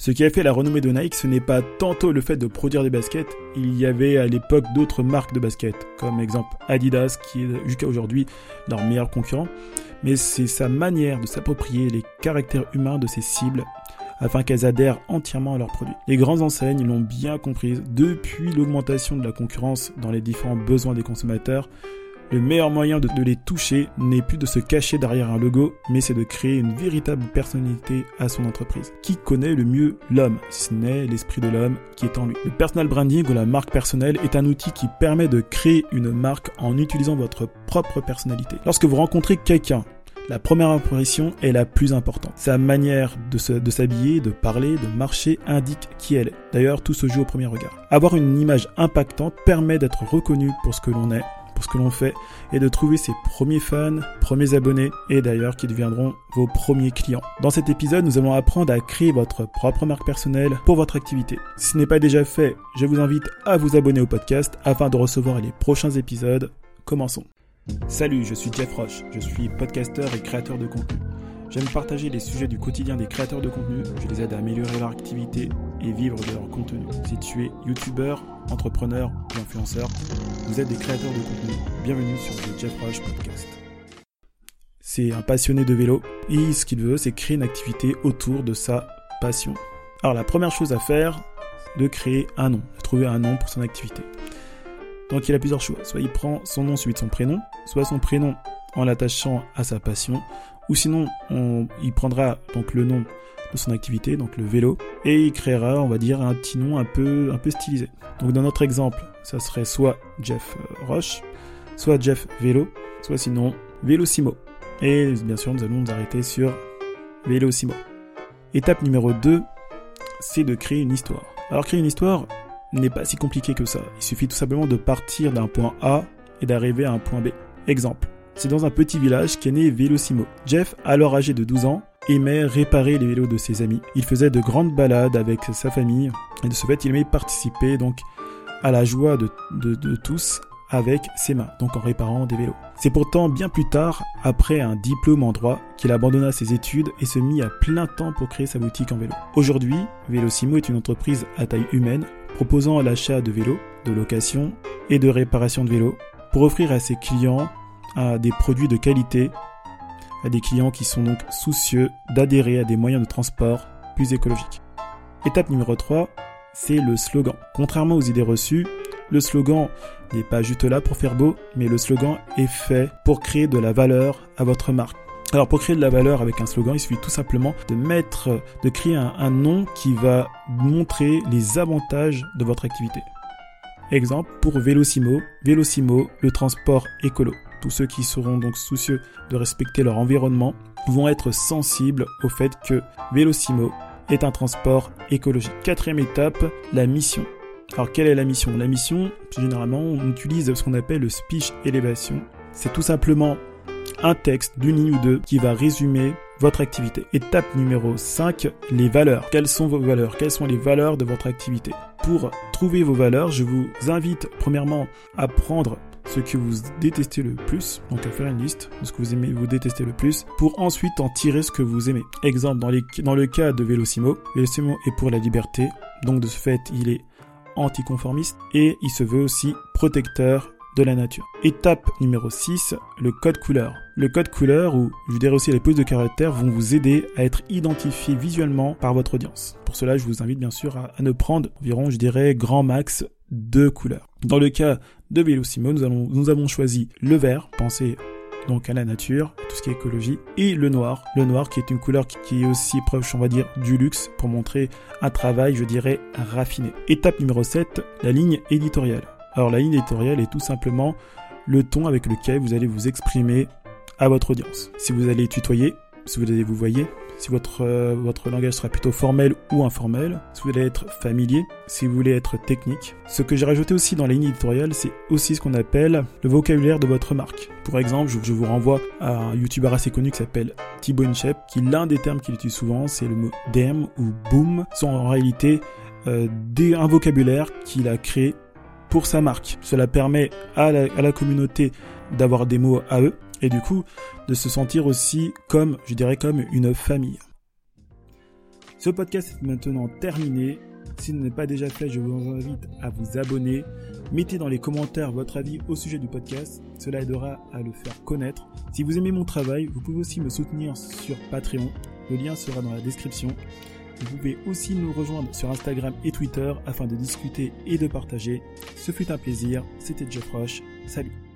Ce qui a fait la renommée de Nike, ce n'est pas tantôt le fait de produire des baskets, il y avait à l'époque d'autres marques de baskets, comme exemple Adidas, qui est jusqu'à aujourd'hui leur meilleur concurrent, mais c'est sa manière de s'approprier les caractères humains de ses cibles afin qu'elles adhèrent entièrement à leurs produits. Les grandes enseignes l'ont bien comprise depuis l'augmentation de la concurrence dans les différents besoins des consommateurs. Le meilleur moyen de, les toucher n'est plus de se cacher derrière un logo, mais c'est de créer une véritable personnalité à son entreprise. Qui connaît le mieux l'homme, si ce n'est l'esprit de l'homme qui est en lui? Le personal branding ou la marque personnelle est un outil qui permet de créer une marque en utilisant votre propre personnalité. Lorsque vous rencontrez quelqu'un la première impression est la plus importante. Sa manière de s'habiller, de, parler, de marcher indique qui elle est. D'ailleurs, tout se joue au premier regard. Avoir une image impactante permet d'être reconnu pour ce que l'on est ce que l'on fait et de trouver ses premiers fans, premiers abonnés et d'ailleurs qui deviendront vos premiers clients. Dans cet épisode, nous allons apprendre à créer votre propre marque personnelle pour votre activité. Si ce n'est pas déjà fait, je vous invite à vous abonner au podcast afin de recevoir les prochains épisodes. Commençons. Salut, je suis Jeff Roche, je suis podcasteur et créateur de contenu. J'aime partager les sujets du quotidien des créateurs de contenu, je les aide à améliorer leur activité et vivre de leur contenu. Si tu es youtubeur, entrepreneur ou influenceur, vous êtes des créateurs de contenu, bienvenue sur le Jeff Roche Podcast. C'est un passionné de vélo et ce qu'il veut, c'est créer une activité autour de sa passion. Alors la première chose à faire, de créer un nom, trouver un nom pour son activité. Donc il a plusieurs choix. Soit il prend son nom suivi de son prénom, soit son prénom en l'attachant à sa passion, ou sinon il prendra donc le nom de son activité, donc le vélo, et il créera, on va dire, un petit nom un peu, stylisé. Donc dans notre exemple, ça serait soit Jeff euh, Roche, soit Jeff Vélo, soit sinon Vélocimo. Et bien sûr, nous allons nous arrêter sur Vélocimo. Étape numéro 2, c'est de créer une histoire. Alors créer une histoire, n'est pas si compliqué que ça. Il suffit tout simplement de partir d'un point A et d'arriver à un point B. Exemple. C'est dans un petit village qu'est né Vélocimo. Jeff, alors âgé de 12 ans, aimait réparer les vélos de ses amis. Il faisait de grandes balades avec sa famille et de ce fait il aimait participer donc à la joie de, tous avec ses mains, donc en réparant des vélos. C'est pourtant bien plus tard, après un diplôme en droit, qu'il abandonna ses études et se mit à plein temps pour créer sa boutique en vélo. Aujourd'hui, Vélocimo est une entreprise à taille humaine proposant l'achat de vélos, de location et de réparation de vélos pour offrir à ses clients des produits de qualité, à des clients qui sont donc soucieux d'adhérer à des moyens de transport plus écologiques. Étape numéro 3, c'est le slogan. Contrairement aux idées reçues, le slogan n'est pas juste là pour faire beau, mais le slogan est fait pour créer de la valeur à votre marque. Alors pour créer de la valeur avec un slogan, il suffit tout simplement de mettre, de créer un, nom qui va montrer les avantages de votre activité. Exemple pour Vélocimo, Vélocimo, le transport écolo. Tous ceux qui seront donc soucieux de respecter leur environnement vont être sensibles au fait que Vélocimo est un transport écologique. Quatrième étape, la mission. Alors quelle est la mission? La mission, généralement, on utilise ce qu'on appelle le speech élévation. C'est tout simplement un texte d'une ligne ou deux qui va résumer votre activité. Étape numéro 5, les valeurs. Quelles sont vos valeurs? Quelles sont les valeurs de votre activité? Pour trouver vos valeurs, je vous invite premièrement à prendre ce que vous détestez le plus, donc à faire une liste de ce que vous aimez, vous détestez le plus, pour ensuite en tirer ce que vous aimez. Exemple, dans, le cas de Vélocimo, Vélocimo est pour la liberté, donc de ce fait, il est anticonformiste et il se veut aussi protecteur de la nature. Étape numéro 6, le code couleur. Le code couleur, ou je dirais aussi les plus de caractères, vont vous aider à être identifié visuellement par votre audience. Pour cela, je vous invite bien sûr à, ne prendre environ, je dirais, grand max deux couleurs. Dans le cas de Vélocimo, nous, nous avons choisi le vert, pensez donc à la nature, tout ce qui est écologie, et le noir. Le noir qui est une couleur qui est aussi proche, on va dire, du luxe pour montrer un travail, je dirais, raffiné. Étape numéro 7, la ligne éditoriale. Alors la ligne éditoriale est tout simplement le ton avec lequel vous allez vous exprimer à votre audience. Si vous allez tutoyer, si vous allez vous voyez, si votre, euh, votre langage sera plutôt formel ou informel, si vous voulez être familier, si vous voulez être technique. Ce que j'ai rajouté aussi dans la ligne éditoriale, c'est aussi ce qu'on appelle le vocabulaire de votre marque. Pour exemple, je, vous renvoie à un youtubeur assez connu qui s'appelle Thibaut Inchep, qui l'un des termes qu'il utilise souvent, c'est le mot dem ou boom, sont en réalité euh, un vocabulaire qu'il a créé pour sa marque. Cela permet à la, communauté d'avoir des mots à eux et du coup de se sentir aussi comme, je dirais, comme une famille. Ce podcast est maintenant terminé. Si ce n'est pas déjà fait, je vous invite à vous abonner. Mettez dans les commentaires votre avis au sujet du podcast. Cela aidera à le faire connaître. Si vous aimez mon travail, vous pouvez aussi me soutenir sur Patreon. Le lien sera dans la description. Vous pouvez aussi nous rejoindre sur Instagram et Twitter afin de discuter et de partager. Ce fut un plaisir. C'était Jeff Roche. Salut.